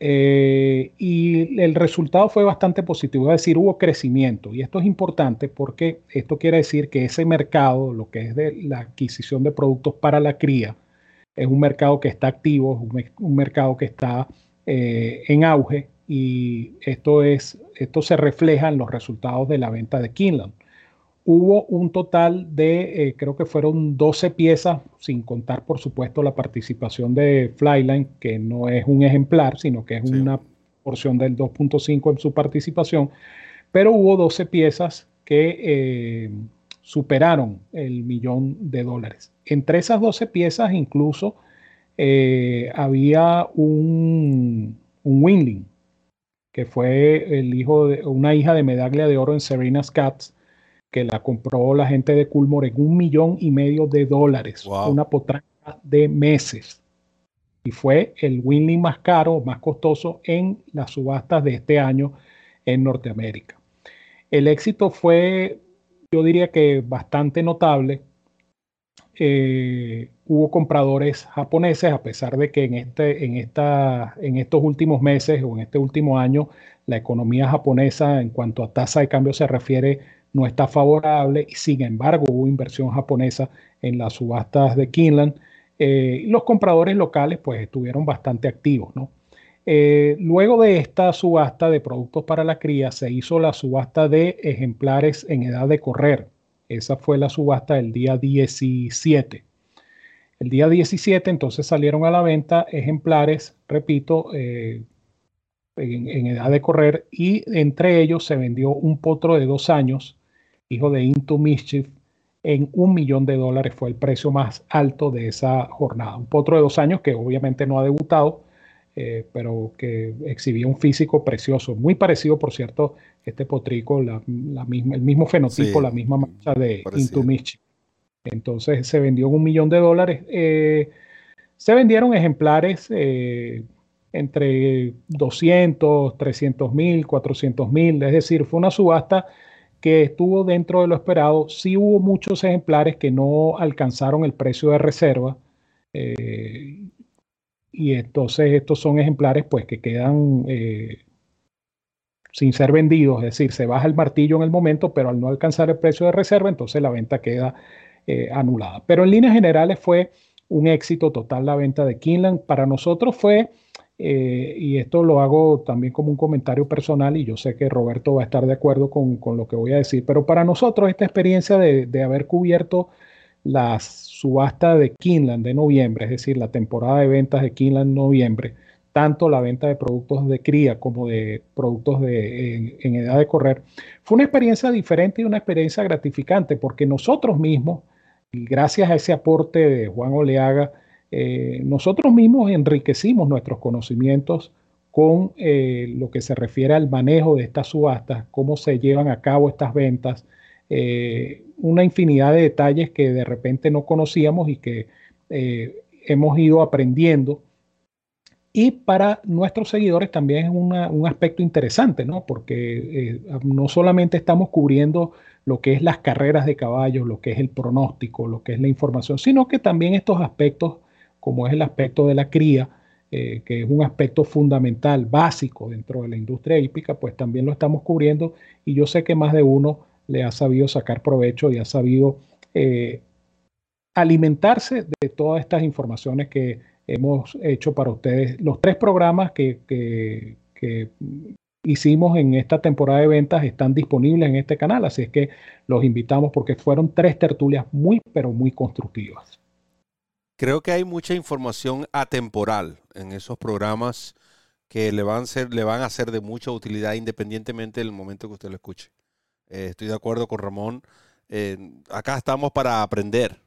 Eh, y el resultado fue bastante positivo, es decir, hubo crecimiento. Y esto es importante porque esto quiere decir que ese mercado, lo que es de la adquisición de productos para la cría, es un mercado que está activo, es un, mercado que está eh, en auge y esto, es, esto se refleja en los resultados de la venta de Kinland. Hubo un total de, eh, creo que fueron 12 piezas, sin contar por supuesto la participación de Flyline, que no es un ejemplar, sino que es una porción del 2.5 en su participación, pero hubo 12 piezas que eh, superaron el millón de dólares. Entre esas 12 piezas incluso eh, había un, un Winling, que fue el hijo de una hija de medalla de oro en Serena's Cats, que la compró la gente de Coolmore en un millón y medio de dólares, una potranca de meses. Y fue el Winling más caro, más costoso en las subastas de este año en Norteamérica. El éxito fue yo diría que bastante notable. Eh, hubo compradores japoneses, a pesar de que en, este, en, esta, en estos últimos meses o en este último año la economía japonesa en cuanto a tasa de cambio se refiere no está favorable y sin embargo hubo inversión japonesa en las subastas de Kinland Eh, los compradores locales pues estuvieron bastante activos, ¿no? Eh, luego de esta subasta de productos para la cría, se hizo la subasta de ejemplares en edad de correr. Esa fue la subasta del día 17. El día 17 entonces salieron a la venta ejemplares, repito, eh, en, edad de correr y entre ellos se vendió un potro de dos años, hijo de Into Mischief, en un millón de dólares fue el precio más alto de esa jornada. Un potro de dos años que obviamente no ha debutado, eh, pero que exhibía un físico precioso, muy parecido, por cierto, este potrico, la, misma, el mismo fenotipo, la misma mancha de Intumichi. Entonces se vendió en un millón de dólares. Eh, se vendieron ejemplares eh, entre 200, 300 mil, 400 mil, es decir, fue una subasta que estuvo dentro de lo esperado. Sí hubo muchos ejemplares que no alcanzaron el precio de reserva y entonces estos son ejemplares pues que quedan eh, sin ser vendidos, es decir, se baja el martillo en el momento, pero al no alcanzar el precio de reserva, entonces la venta queda eh, anulada. Pero en líneas generales fue un éxito total la venta de Kinland. Para nosotros fue, eh, y esto lo hago también como un comentario personal, y yo sé que Roberto va a estar de acuerdo con, lo que voy a decir, pero para nosotros esta experiencia de, de haber cubierto las subasta de Kinland de noviembre, es decir, la temporada de ventas de Kinland noviembre, tanto la venta de productos de cría como de productos de, en, edad de correr, fue una experiencia diferente y una experiencia gratificante porque nosotros mismos, y gracias a ese aporte de Juan Oleaga, eh, nosotros mismos enriquecimos nuestros conocimientos con eh, lo que se refiere al manejo de estas subastas, cómo se llevan a cabo estas ventas, eh, una infinidad de detalles que de repente no conocíamos y que eh, hemos ido aprendiendo. Y para nuestros seguidores también es un aspecto interesante, ¿no? Porque eh, no solamente estamos cubriendo lo que es las carreras de caballos, lo que es el pronóstico, lo que es la información, sino que también estos aspectos, como es el aspecto de la cría, que es un aspecto fundamental, básico dentro de la industria hípica, pues también lo estamos cubriendo y yo sé que más de uno le ha sabido sacar provecho y ha sabido eh, alimentarse de todas estas informaciones que hemos hecho para ustedes. Los tres programas que, que, hicimos en esta temporada de ventas están disponibles en este canal, así es que los invitamos porque fueron tres tertulias muy, pero muy constructivas. Creo que hay mucha información atemporal en esos programas que le van, a ser, le van a ser de mucha utilidad independientemente del momento que usted lo escuche. Eh, estoy de acuerdo con Ramón. Eh, acá estamos para aprender.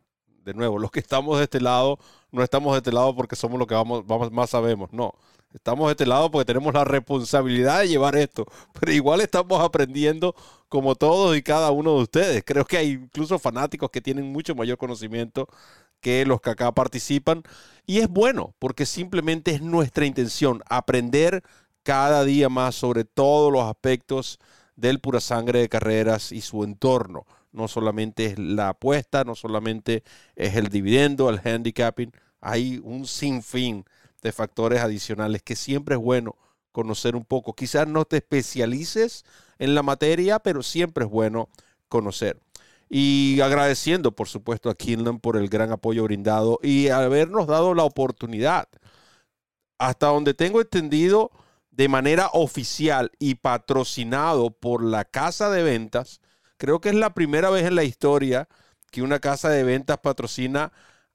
De nuevo, los que estamos de este lado, no estamos de este lado porque somos los que vamos, vamos, más sabemos. No, estamos de este lado porque tenemos la responsabilidad de llevar esto. Pero igual estamos aprendiendo como todos y cada uno de ustedes. Creo que hay incluso fanáticos que tienen mucho mayor conocimiento que los que acá participan. Y es bueno porque simplemente es nuestra intención aprender cada día más sobre todos los aspectos del pura sangre de carreras y su entorno. No solamente es la apuesta, no solamente es el dividendo, el handicapping, hay un sinfín de factores adicionales que siempre es bueno conocer un poco. Quizás no te especialices en la materia, pero siempre es bueno conocer. Y agradeciendo, por supuesto, a Kinlan por el gran apoyo brindado y habernos dado la oportunidad. Hasta donde tengo entendido, de manera oficial y patrocinado por la casa de ventas, creo que es la primera vez en la historia que una casa de ventas patrocina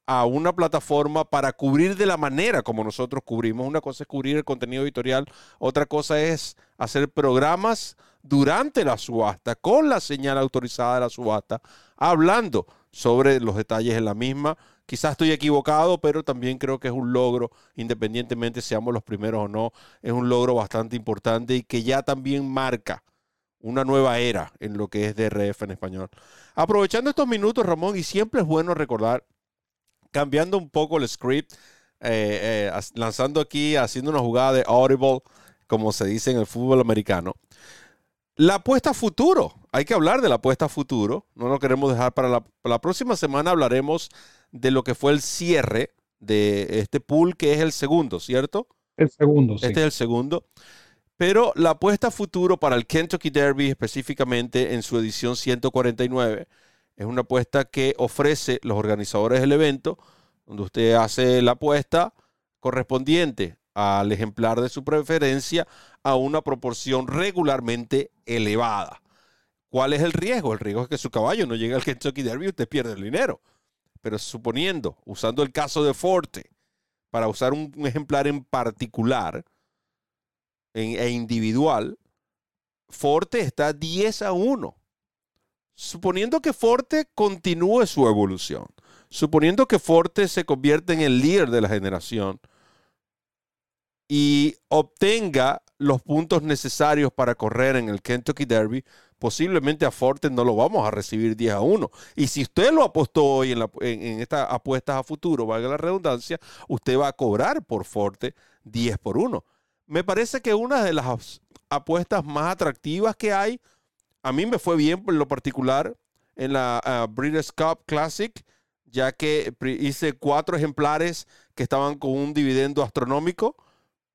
a una plataforma para cubrir de la manera como nosotros cubrimos. Una cosa es cubrir el contenido editorial, otra cosa es hacer programas durante la subasta con la señal autorizada de la subasta, hablando sobre los detalles de la misma, Quizás estoy equivocado, pero también creo que es un logro, independientemente seamos los primeros o no, es un logro bastante importante y que ya también marca una nueva era en lo que es DRF en español. Aprovechando estos minutos, Ramón, y siempre es bueno recordar, cambiando un poco el script, eh, eh, lanzando aquí, haciendo una jugada de audible, como se dice en el fútbol americano. La apuesta a futuro, hay que hablar de la apuesta a futuro, no lo queremos dejar para la, para la próxima semana, hablaremos de lo que fue el cierre de este pool, que es el segundo, ¿cierto? El segundo, sí. Este es el segundo. Pero la apuesta futuro para el Kentucky Derby, específicamente en su edición 149, es una apuesta que ofrece los organizadores del evento, donde usted hace la apuesta correspondiente al ejemplar de su preferencia a una proporción regularmente elevada. ¿Cuál es el riesgo? El riesgo es que su caballo no llegue al Kentucky Derby y usted pierde el dinero. Pero suponiendo, usando el caso de Forte, para usar un, ejemplar en particular e individual, Forte está 10 a 1. Suponiendo que Forte continúe su evolución, suponiendo que Forte se convierte en el líder de la generación y obtenga los puntos necesarios para correr en el Kentucky Derby, posiblemente a Forte no lo vamos a recibir 10 a 1. Y si usted lo apostó hoy en, en estas apuestas a futuro, valga la redundancia, usted va a cobrar por Forte 10 por 1. Me parece que una de las apuestas más atractivas que hay, a mí me fue bien por lo particular en la uh, British Cup Classic, ya que hice cuatro ejemplares que estaban con un dividendo astronómico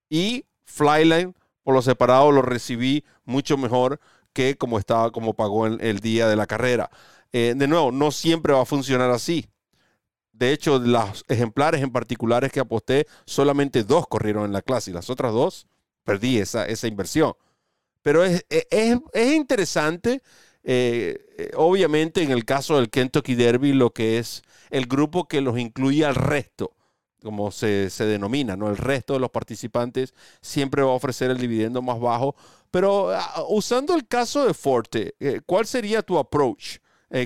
y Flyline por lo separado lo recibí mucho mejor que como estaba, como pagó el, el día de la carrera. Eh, de nuevo, no siempre va a funcionar así. De hecho, los ejemplares en particulares que aposté, solamente dos corrieron en la clase y las otras dos perdí esa, esa inversión. Pero es, es, es interesante, eh, eh, obviamente en el caso del Kentucky Derby, lo que es el grupo que los incluye al resto, como se, se, denomina, ¿no? El resto de los participantes siempre va a ofrecer el dividendo más bajo. Pero uh, usando el caso de Forte, eh, ¿cuál sería tu approach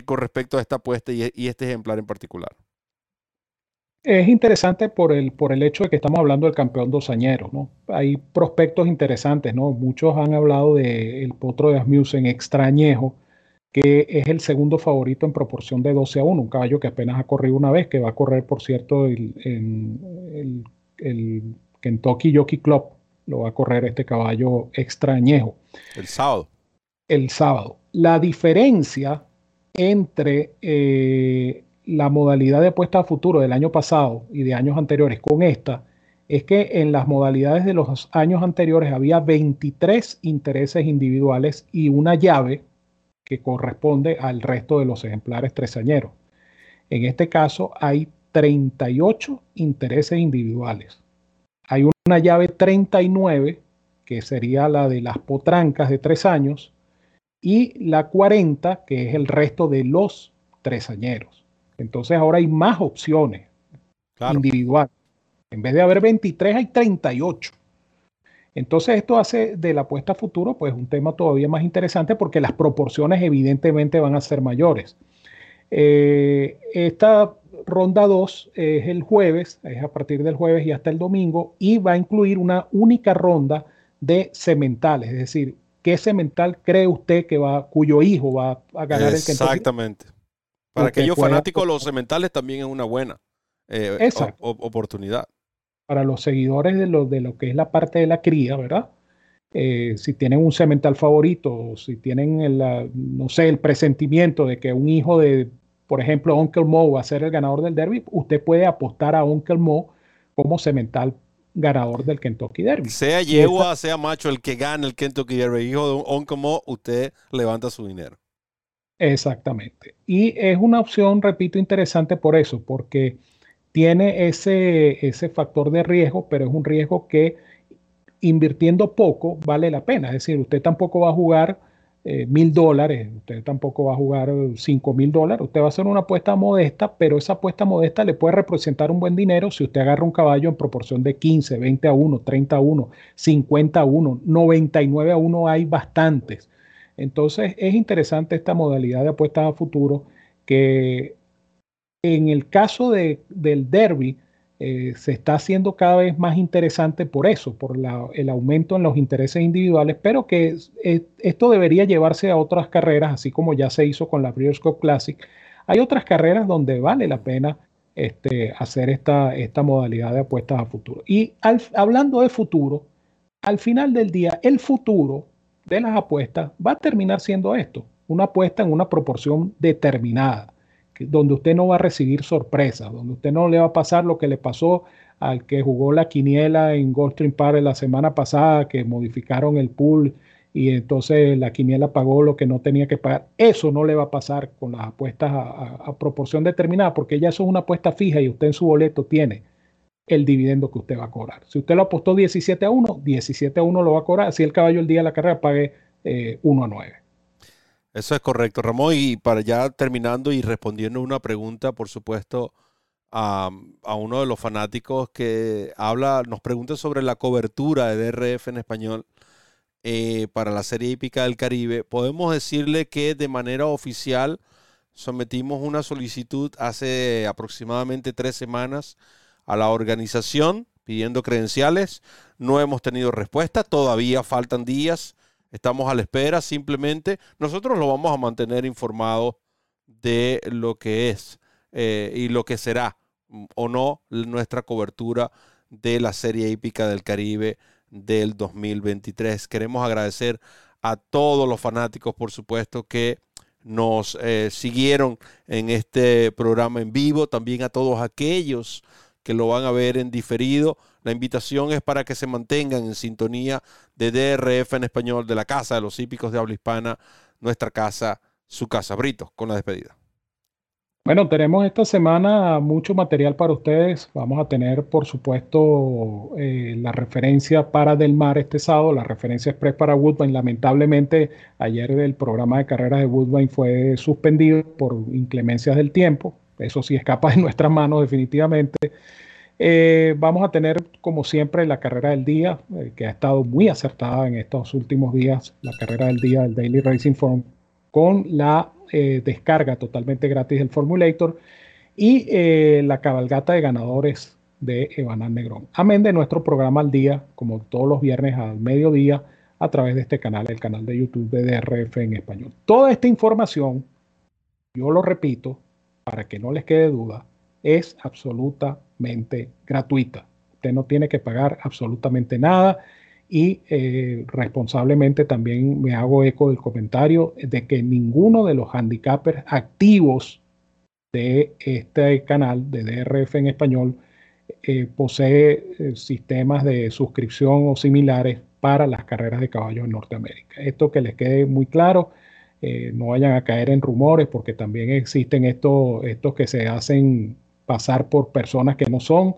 con respecto a esta apuesta y, y este ejemplar en particular? Es interesante por el, por el hecho de que estamos hablando del campeón dosañero, ¿no? Hay prospectos interesantes, ¿no? Muchos han hablado del potro de Asmussen extrañejo, que es el segundo favorito en proporción de 12 a 1, un caballo que apenas ha corrido una vez, que va a correr, por cierto, el, el, el Kentucky Jockey Club, lo va a correr este caballo extrañejo. El sábado. El sábado. La diferencia entre eh, la modalidad de apuesta a futuro del año pasado y de años anteriores con esta es que en las modalidades de los años anteriores había 23 intereses individuales y una llave que corresponde al resto de los ejemplares tresañeros. En este caso hay 38 intereses individuales. Una llave 39, que sería la de las potrancas de tres años, y la 40, que es el resto de los tresañeros. Entonces ahora hay más opciones individuales. En vez de haber 23, hay 38. Entonces esto hace de la apuesta a futuro pues un tema todavía más interesante porque las proporciones evidentemente van a ser mayores. Eh, esta ronda 2 es el jueves, es a partir del jueves y hasta el domingo y va a incluir una única ronda de cementales, es decir, ¿qué cemental cree usted que va, cuyo hijo va a ganar el Kentucky? Exactamente. Para aquellos fanáticos, los cementales también es una buena eh, oportunidad. Para los seguidores de lo, de lo que es la parte de la cría, ¿verdad? Eh, si tienen un cemental favorito, si tienen el, no sé, el presentimiento de que un hijo de, por ejemplo, Uncle Mo va a ser el ganador del derby, usted puede apostar a Uncle Mo como cemental ganador del Kentucky Derby. Sea yegua, sea macho, el que gane el Kentucky Derby, hijo de Uncle Mo, usted levanta su dinero. Exactamente. Y es una opción, repito, interesante por eso, porque tiene ese, ese factor de riesgo, pero es un riesgo que invirtiendo poco vale la pena. Es decir, usted tampoco va a jugar mil dólares, usted tampoco va a jugar cinco mil dólares, usted va a hacer una apuesta modesta, pero esa apuesta modesta le puede representar un buen dinero si usted agarra un caballo en proporción de 15, 20 a 1, 30 a 1, 50 a 1, 99 a 1 hay bastantes. Entonces es interesante esta modalidad de apuestas a futuro que en el caso de, del derby eh, se está haciendo cada vez más interesante por eso, por el aumento en los intereses individuales, pero que esto debería llevarse a otras carreras, así como ya se hizo con la Breeders' Cup Classic. Hay otras carreras donde vale la pena este, hacer esta, esta modalidad de apuestas a futuro. Y hablando de futuro, al final del día, el futuro de las apuestas va a terminar siendo esto, una apuesta en una proporción determinada, donde usted no va a recibir sorpresas, donde usted no le va a pasar lo que le pasó al que jugó la quiniela en Goldstream Park la semana pasada, que modificaron el pool y entonces la quiniela pagó lo que no tenía que pagar. Eso no le va a pasar con las apuestas a, proporción determinada, porque ya eso es una apuesta fija y usted en su boleto tiene el dividendo que usted va a cobrar. Si usted lo apostó 17 a 1, 17 a 1 lo va a cobrar. Si el caballo el día de la carrera pague 1 eh, a 9. Eso es correcto, Ramón. Y para ya terminando y respondiendo una pregunta, por supuesto, a, a, uno de los fanáticos que habla, nos pregunta sobre la cobertura de DRF en español eh, para la Serie Hípica del Caribe, podemos decirle que de manera oficial sometimos una solicitud hace aproximadamente tres semanas a la organización pidiendo credenciales. No hemos tenido respuesta, todavía faltan días, estamos a la espera simplemente. Nosotros lo vamos a mantener informado de lo que es eh, y lo que será mm, o no nuestra cobertura de la Serie Hípica del Caribe del 2023. Queremos agradecer a todos los fanáticos, por supuesto, que nos eh, siguieron en este programa en vivo, también a todos aquellos que lo van a ver en diferido. La invitación es para que se mantengan en sintonía de DRF en español, de la Casa de los Hípicos de Habla Hispana, nuestra casa, su casa. Brito, con la despedida. Bueno, tenemos esta semana mucho material para ustedes. Vamos a tener, por supuesto, eh, la referencia para Del Mar este sábado, la referencia express para Woodbine. Lamentablemente, ayer el programa de carreras de Woodbine fue suspendido por inclemencias del tiempo. Eso sí escapa de nuestras manos definitivamente. Eh, vamos a tener, como siempre, la carrera del día, eh, que ha estado muy acertada en estos últimos días, la carrera del día del Daily Racing Forum, con la eh, descarga totalmente gratis del Formulator y la cabalgata de ganadores de Evanán Negrón. Amén de nuestro programa al día, como todos los viernes al mediodía, a través de este canal, el canal de YouTube de DRF en español. Toda esta información, yo lo repito, para que no les quede duda, es absolutamente gratuita. Usted no tiene que pagar absolutamente nada y eh, responsablemente también me hago eco del comentario de que ninguno de los handicappers activos de este canal de DRF en español eh, posee eh, sistemas de suscripción o similares para las carreras de caballos en Norteamérica. Esto que les quede muy claro, no vayan a caer en rumores porque también existen estos, estos que se hacen pasar por personas que no son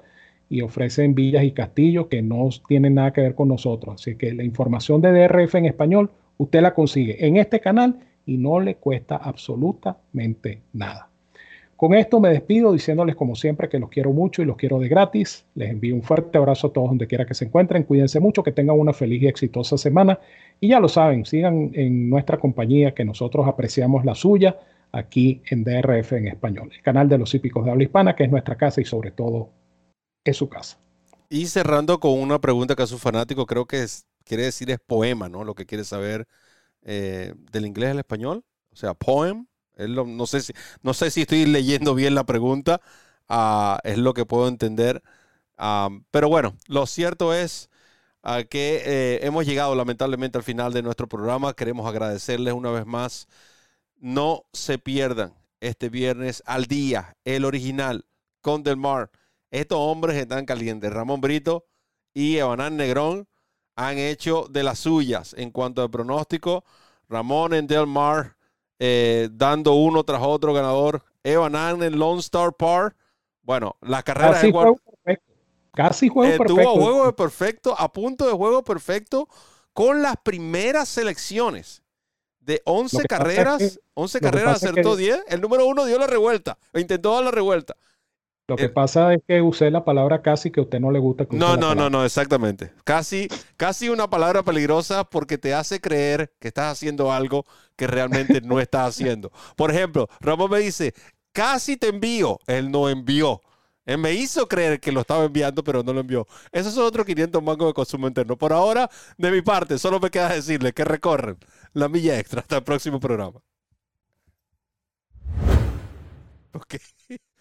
y ofrecen villas y castillos que no tienen nada que ver con nosotros. Así que la información de DRF en español usted la consigue en este canal y no le cuesta absolutamente nada. Con esto me despido diciéndoles como siempre que los quiero mucho y los quiero de gratis. Les envío un fuerte abrazo a todos donde quiera que se encuentren. Cuídense mucho, que tengan una feliz y exitosa semana. Y ya lo saben, sigan en nuestra compañía que nosotros apreciamos la suya aquí en DRF en español, el canal de los hípicos de habla hispana, que es nuestra casa y sobre todo es su casa. Y cerrando con una pregunta que a su fanático creo que quiere decir es poema, ¿no? Lo que quiere saber eh, del inglés al español, o sea, poem. No, sé si, no sé si estoy leyendo bien la pregunta, ah, es lo que puedo entender. Ah, pero bueno, lo cierto es ah, que eh, hemos llegado lamentablemente al final de nuestro programa. Queremos agradecerles una vez más. No se pierdan este viernes al día, el original con Del Mar estos hombres están calientes. Ramón Brito y Evanán Negrón han hecho de las suyas en cuanto al pronóstico. Ramón en Del Mar eh, dando uno tras otro ganador. Evanán en Lone Star Par. Bueno, la carrera Casi de juego perfecto. Casi juego perfecto. Tuvo juego de perfecto, a punto de juego perfecto con las primeras selecciones de 11 carreras. 11 carreras acertó 10. El número uno dio la revuelta. Intentó dar la revuelta. Lo que eh, pasa es que usé la palabra casi que a usted no le gusta. Que no, no, no, no, exactamente. Casi, casi una palabra peligrosa porque te hace creer que estás haciendo algo que realmente no estás haciendo. Por ejemplo, Ramón me dice, casi te envío. Él no envió. Él me hizo creer que lo estaba enviando, pero no lo envió. Esos son otros 500 mangos de consumo interno. Por ahora, de mi parte, solo me queda decirle que recorren la milla extra. Hasta el próximo programa. Ok.